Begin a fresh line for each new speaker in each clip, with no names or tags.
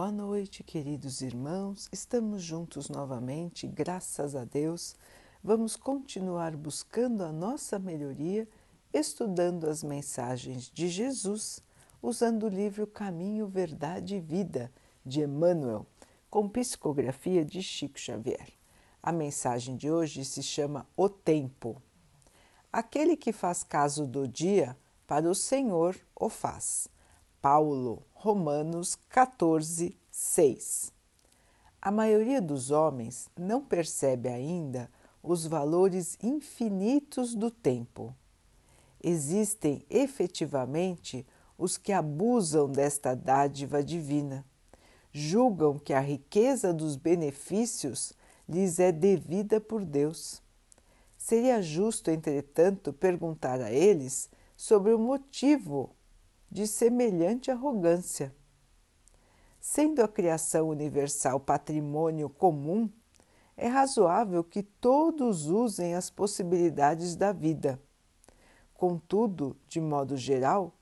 Boa noite, queridos irmãos. Estamos juntos novamente, graças a Deus. Vamos continuar buscando a nossa melhoria, estudando as mensagens de Jesus, usando o livro Caminho, Verdade e Vida de Emmanuel, com psicografia de Chico Xavier. A mensagem de hoje se chama O Tempo. Aquele que faz caso do dia, para o Senhor o faz. Paulo, Romanos 14, 6. A maioria dos homens não percebe ainda os valores infinitos do tempo. Existem efetivamente os que abusam desta dádiva divina, julgam que a riqueza dos benefícios lhes é devida por Deus. Seria justo, entretanto, perguntar a eles sobre o motivo de semelhante arrogância. Sendo a criação universal patrimônio comum, é razoável que todos usem as possibilidades da vida. Contudo, de modo geral,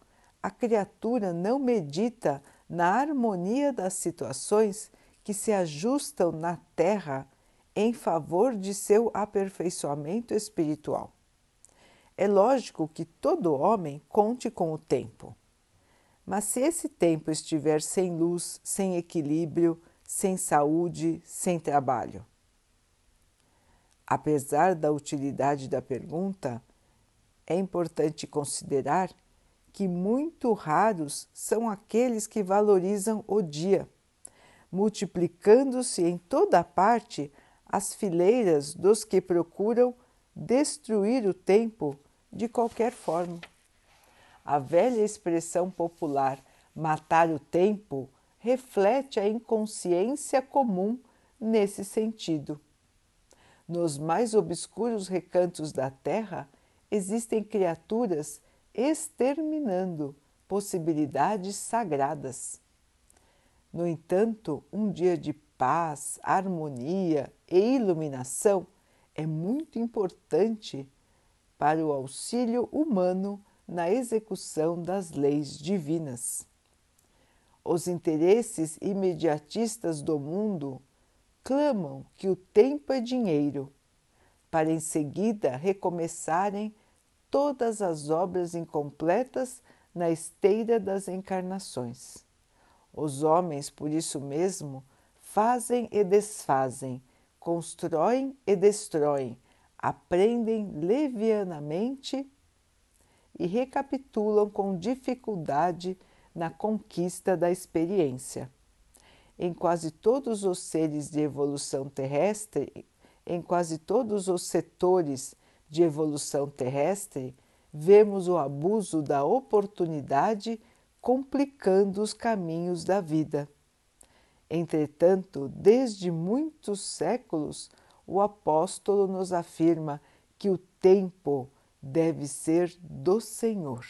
a criatura não medita na harmonia das situações que se ajustam na Terra em favor de seu aperfeiçoamento espiritual. É lógico que todo homem conte com o tempo. Mas se esse tempo estiver sem luz, sem equilíbrio, sem saúde, sem trabalho? Apesar da utilidade da pergunta, é importante considerar que muito raros são aqueles que valorizam o dia, multiplicando-se em toda parte as fileiras dos que procuram destruir o tempo de qualquer forma. A velha expressão popular matar o tempo reflete a inconsciência comum nesse sentido. Nos mais obscuros recantos da Terra existem criaturas exterminando possibilidades sagradas. No entanto, um dia de paz, harmonia e iluminação é muito importante para o auxílio humano na execução das leis divinas. Os interesses imediatistas do mundo clamam que o tempo é dinheiro, para em seguida recomeçarem todas as obras incompletas na esteira das encarnações. Os homens, por isso mesmo, fazem e desfazem, constroem e destroem, aprendem levianamente e recapitulam com dificuldade na conquista da experiência. Em quase todos os seres de evolução terrestre, em quase todos os setores de evolução terrestre, vemos o abuso da oportunidade complicando os caminhos da vida. Entretanto, desde muitos séculos, o apóstolo nos afirma que o tempo deve ser do Senhor.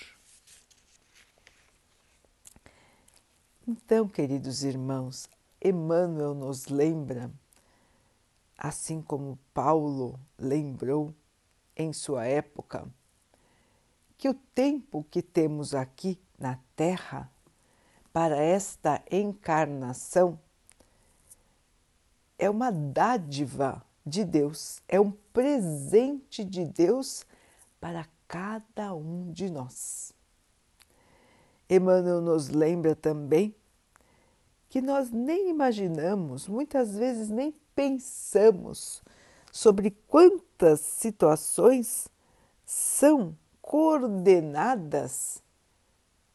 Então, queridos irmãos, Emmanuel nos lembra, assim como Paulo lembrou em sua época, que o tempo que temos aqui na Terra para esta encarnação é uma dádiva de Deus, é um presente de Deus para cada um de nós. Emmanuel nos lembra também que nós nem imaginamos, muitas vezes nem pensamos sobre quantas situações são coordenadas,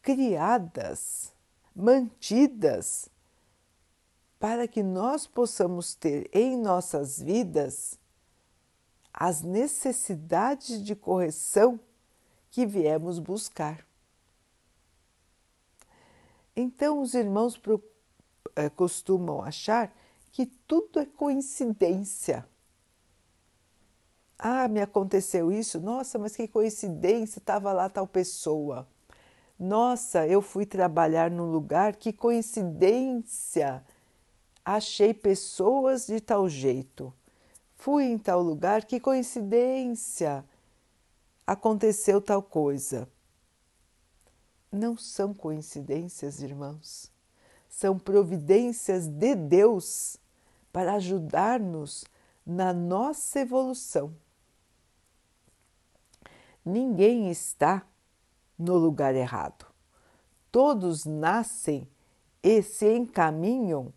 criadas, mantidas para que nós possamos ter em nossas vidas as necessidades de correção que viemos buscar. Então, os irmãos eh, costumam achar que tudo é coincidência. Ah, me aconteceu isso, nossa, mas que coincidência, estava lá tal pessoa. Nossa, eu fui trabalhar num lugar, que coincidência, achei pessoas de tal jeito. Fui em tal lugar, que coincidência! Aconteceu tal coisa. Não são coincidências, irmãos. são providências de Deus para ajudar-nos na nossa evolução. Ninguém está no lugar errado. Todos nascem e se encaminham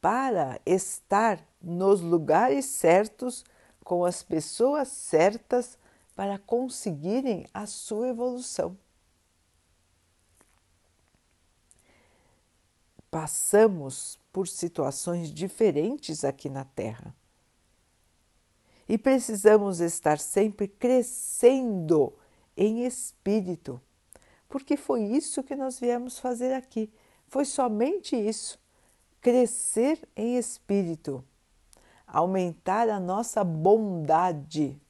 para estar nos lugares certos com as pessoas certas para conseguirem a sua evolução. Passamos por situações diferentes aqui na Terra e precisamos estar sempre crescendo em espírito, porque foi isso que nós viemos fazer aqui. Foi somente isso: crescer em espírito, aumentar a nossa bondade,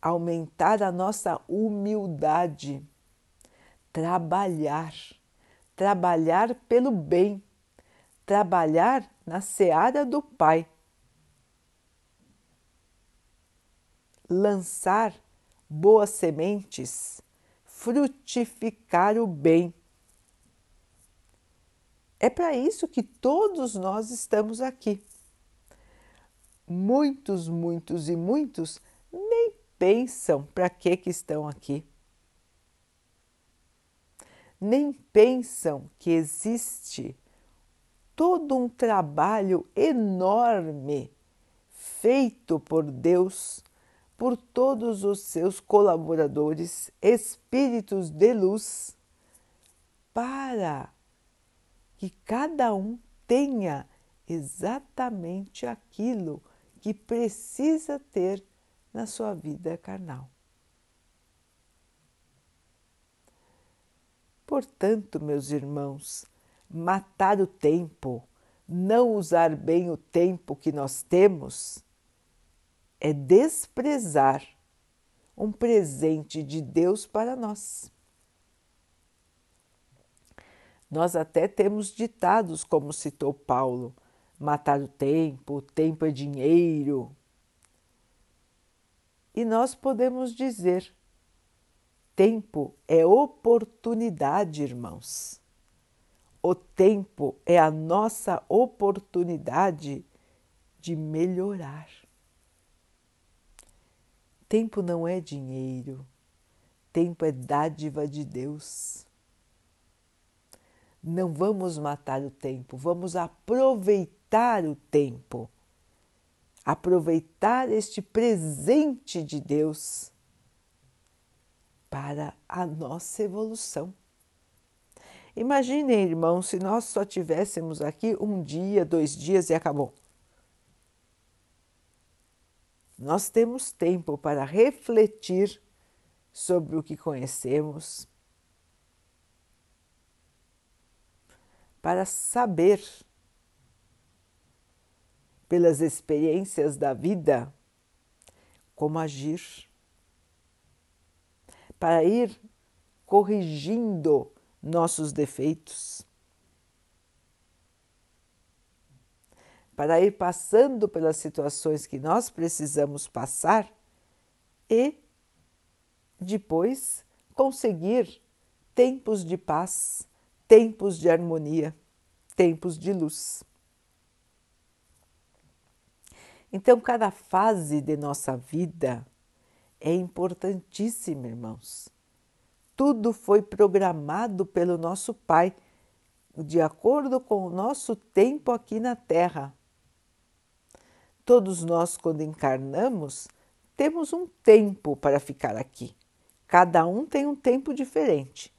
aumentar a nossa humildade, trabalhar, trabalhar pelo bem, trabalhar na seara do Pai lançar boas sementes, frutificar o bem. É para isso que todos nós estamos aqui. Muitos, muitos e muitos nem pensam para que, que estão aqui. Nem pensam que existe todo um trabalho enorme feito por Deus por todos os seus colaboradores, espíritos de luz, para que cada um tenha exatamente aquilo que precisa ter na sua vida carnal. Portanto, meus irmãos, matar o tempo, não usar bem o tempo que nós temos, é desprezar um presente de Deus para nós. Nós até temos ditados, como citou Paulo: matar o tempo, o tempo é dinheiro. E nós podemos dizer: tempo é oportunidade, irmãos. O tempo é a nossa oportunidade de melhorar. Tempo não é dinheiro, tempo é dádiva de Deus. Não vamos matar o tempo, vamos aproveitar o tempo, aproveitar este presente de Deus para a nossa evolução. Imaginem, irmão, se nós só tivéssemos aqui um dia, dois dias e acabou. Nós temos tempo para refletir sobre o que conhecemos, para saber, pelas experiências da vida, como agir, para ir corrigindo nossos defeitos para ir passando pelas situações que nós precisamos passar e depois conseguir tempos de paz, tempos de harmonia, tempos de luz. Então, cada fase de nossa vida é importantíssima, irmãos. Tudo foi programado pelo nosso Pai, de acordo com o nosso tempo aqui na Terra. Todos nós, quando encarnamos, temos um tempo para ficar aqui. Cada um tem um tempo diferente,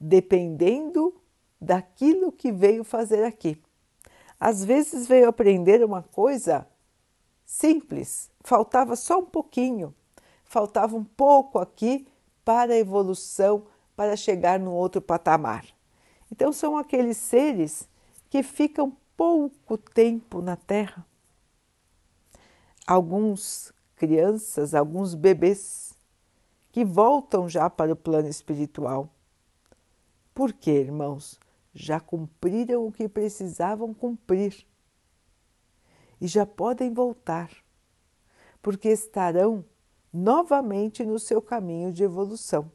dependendo daquilo que veio fazer aqui. Às vezes veio aprender uma coisa simples, faltava só um pouquinho, faltava um pouco aqui para a evolução, para chegar no outro patamar. Então, são aqueles seres que ficam pouco tempo na Terra alguns crianças, alguns bebês que voltam já para o plano espiritual. Por quê, irmãos? Já cumpriram o que precisavam cumprir e já podem voltar, porque estarão novamente no seu caminho de evolução.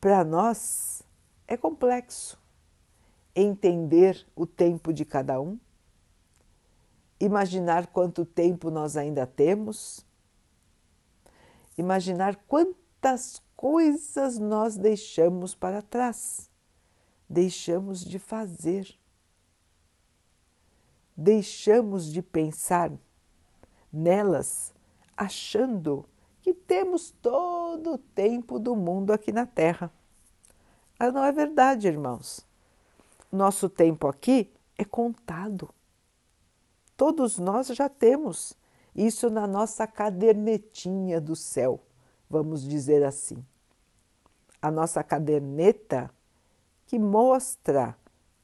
Para nós, é complexo. Entender o tempo de cada um, imaginar quanto tempo nós ainda temos, imaginar quantas coisas nós deixamos para trás, deixamos de fazer, deixamos de pensar nelas, achando que temos todo o tempo do mundo aqui na Terra. Mas não é verdade, irmãos. Nosso tempo aqui é contado. Todos nós já temos isso na nossa cadernetinha do céu, vamos dizer assim. A nossa caderneta que mostra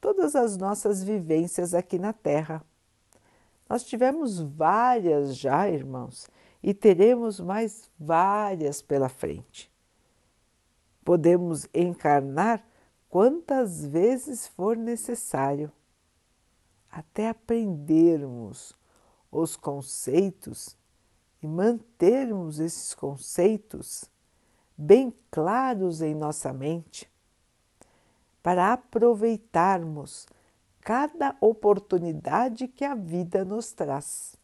todas as nossas vivências aqui na Terra. Nós tivemos várias já, irmãos, e teremos mais várias pela frente. Podemos encarnar quantas vezes for necessário, até aprendermos os conceitos e mantermos esses conceitos bem claros em nossa mente, para aproveitarmos cada oportunidade que a vida nos traz.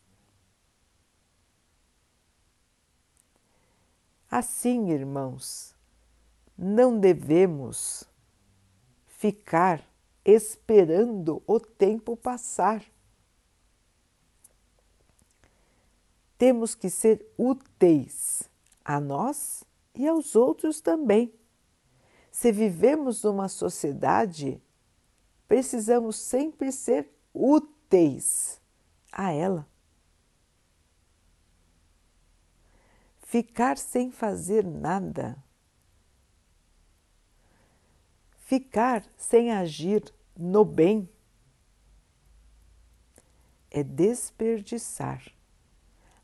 Assim, irmãos, não devemos ficar esperando o tempo passar. Temos que ser úteis a nós e aos outros também. Se vivemos numa sociedade, precisamos sempre ser úteis a ela. Ficar sem fazer nada Ficar sem agir no bem é desperdiçar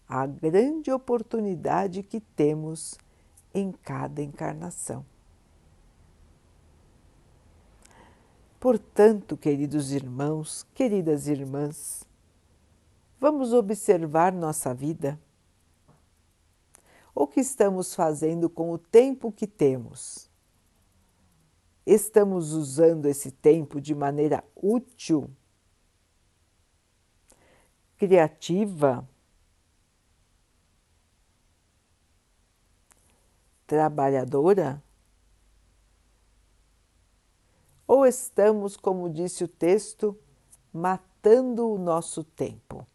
a grande oportunidade que temos em cada encarnação. Portanto, queridos irmãos, queridas irmãs, vamos observar nossa vida. O que estamos fazendo com o tempo que temos? Estamos usando esse tempo de maneira útil, criativa, trabalhadora? Ou estamos, como disse o texto, matando o nosso tempo?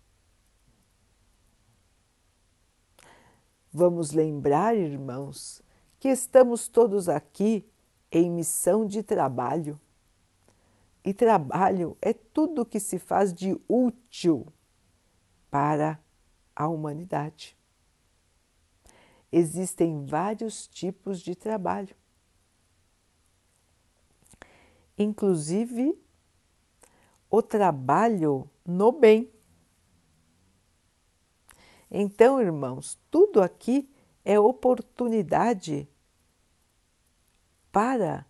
Vamos lembrar, irmãos, que estamos todos aqui em missão de trabalho. E trabalho é tudo que se faz de útil para a humanidade. Existem vários tipos de trabalho, inclusive o trabalho no bem. Então, irmãos, tudo aqui é oportunidade para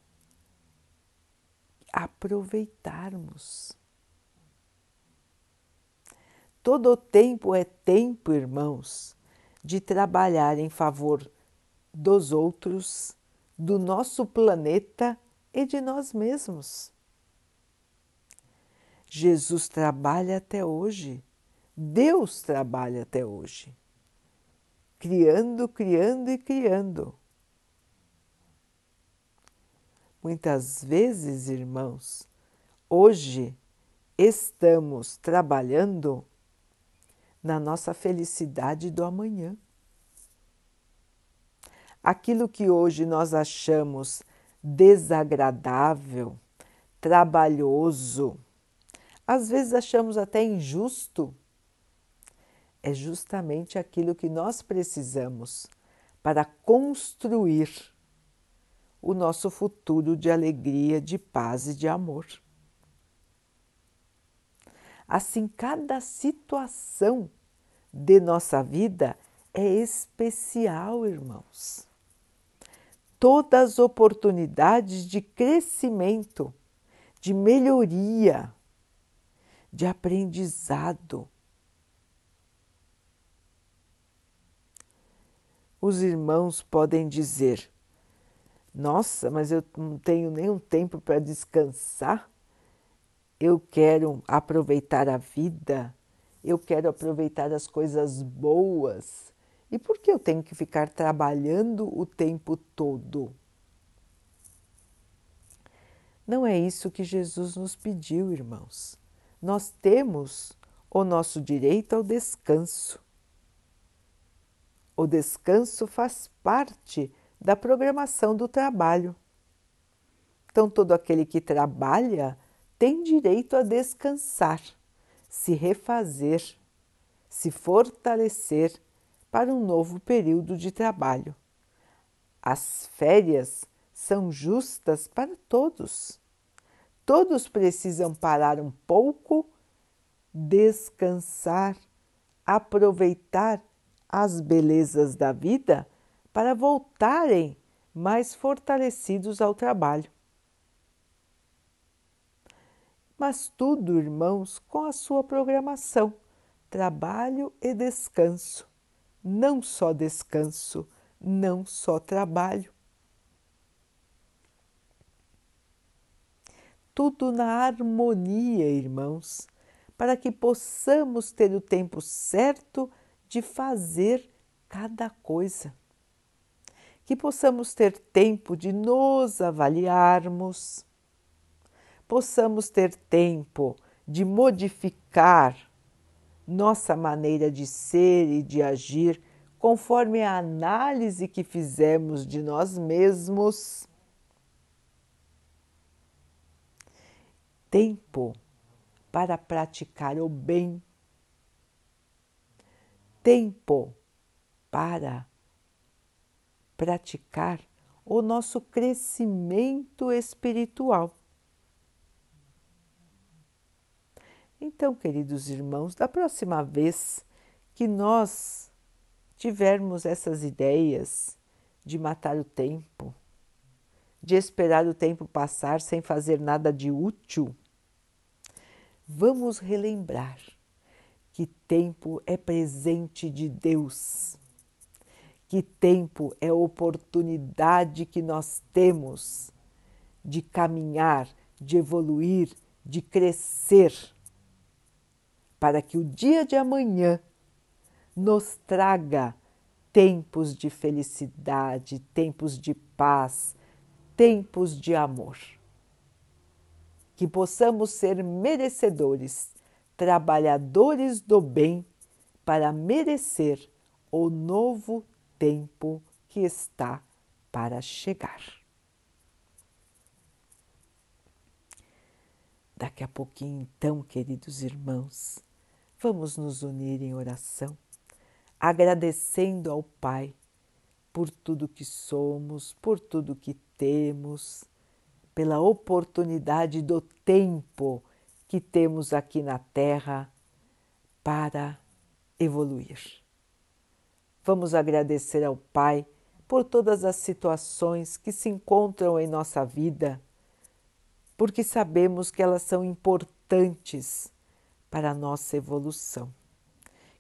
aproveitarmos. Todo o tempo é tempo, irmãos, de trabalhar em favor dos outros, do nosso planeta e de nós mesmos. Jesus trabalha até hoje, Deus trabalha até hoje, criando, criando e criando. Muitas vezes, irmãos, hoje estamos trabalhando na nossa felicidade do amanhã. Aquilo que hoje nós achamos desagradável, trabalhoso, às vezes achamos até injusto, é justamente aquilo que nós precisamos para construir o nosso futuro de alegria, de paz e de amor. Assim, cada situação de nossa vida é especial, irmãos. Todas as oportunidades de crescimento, de melhoria, de aprendizado. Os irmãos podem dizer: Nossa, mas eu não tenho nenhum tempo para descansar. Eu quero aproveitar a vida, eu quero aproveitar as coisas boas. E por que eu tenho que ficar trabalhando o tempo todo? Não é isso que Jesus nos pediu, irmãos. Nós temos o nosso direito ao descanso. O descanso faz parte da programação do trabalho. Então, todo aquele que trabalha tem direito a descansar, se refazer, se fortalecer para um novo período de trabalho. As férias são justas para todos. Todos precisam parar um pouco, descansar, aproveitar as belezas da vida para voltarem mais fortalecidos ao trabalho. Mas tudo, irmãos, com a sua programação, trabalho e descanso. Não só descanso, não só trabalho. Tudo na harmonia, irmãos, para que possamos ter o tempo certo de fazer cada coisa que possamos ter tempo de nos avaliarmos, possamos ter tempo de modificar nossa maneira de ser e de agir conforme a análise que fizemos de nós mesmos. Tempo para praticar o bem. Tempo para praticar o nosso crescimento espiritual. Então, queridos irmãos, da próxima vez que nós tivermos essas ideias de matar o tempo, de esperar o tempo passar sem fazer nada de útil, vamos relembrar que tempo é presente de Deus que tempo é oportunidade que nós temos de caminhar, de evoluir, de crescer, para que o dia de amanhã nos traga tempos de felicidade, tempos de paz, tempos de amor. Que possamos ser merecedores, trabalhadores do bem, para merecer o novo tempo que está para chegar. Daqui a pouquinho, então, queridos irmãos, vamos nos unir em oração, agradecendo ao Pai por tudo que somos, por tudo que temos, pela oportunidade do tempo que temos aqui na Terra para evoluir. Vamos agradecer ao Pai por todas as situações que se encontram em nossa vida, porque sabemos que elas são importantes para a nossa evolução.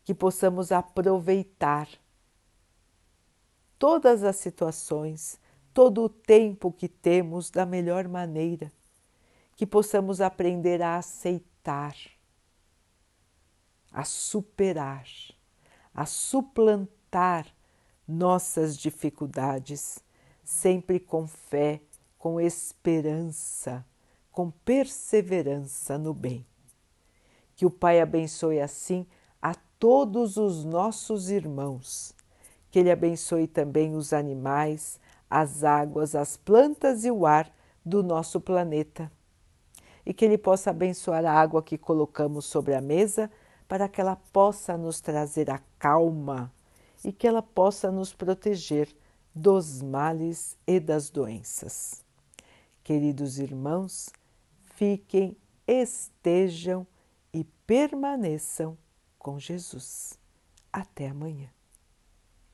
Que possamos aproveitar todas as situações, todo o tempo que temos da melhor maneira, que possamos aprender a aceitar, a superar, a suplantar nossas dificuldades, sempre com fé, com esperança, com perseverança no bem. Que o Pai abençoe assim a todos os nossos irmãos, que Ele abençoe também os animais, as águas, as plantas e o ar do nosso planeta. E que Ele possa abençoar a água que colocamos sobre a mesa para que ela possa nos trazer a calma e que ela possa nos proteger dos males e das doenças. Queridos irmãos, fiquem, estejam permaneçam com Jesus. Até amanhã.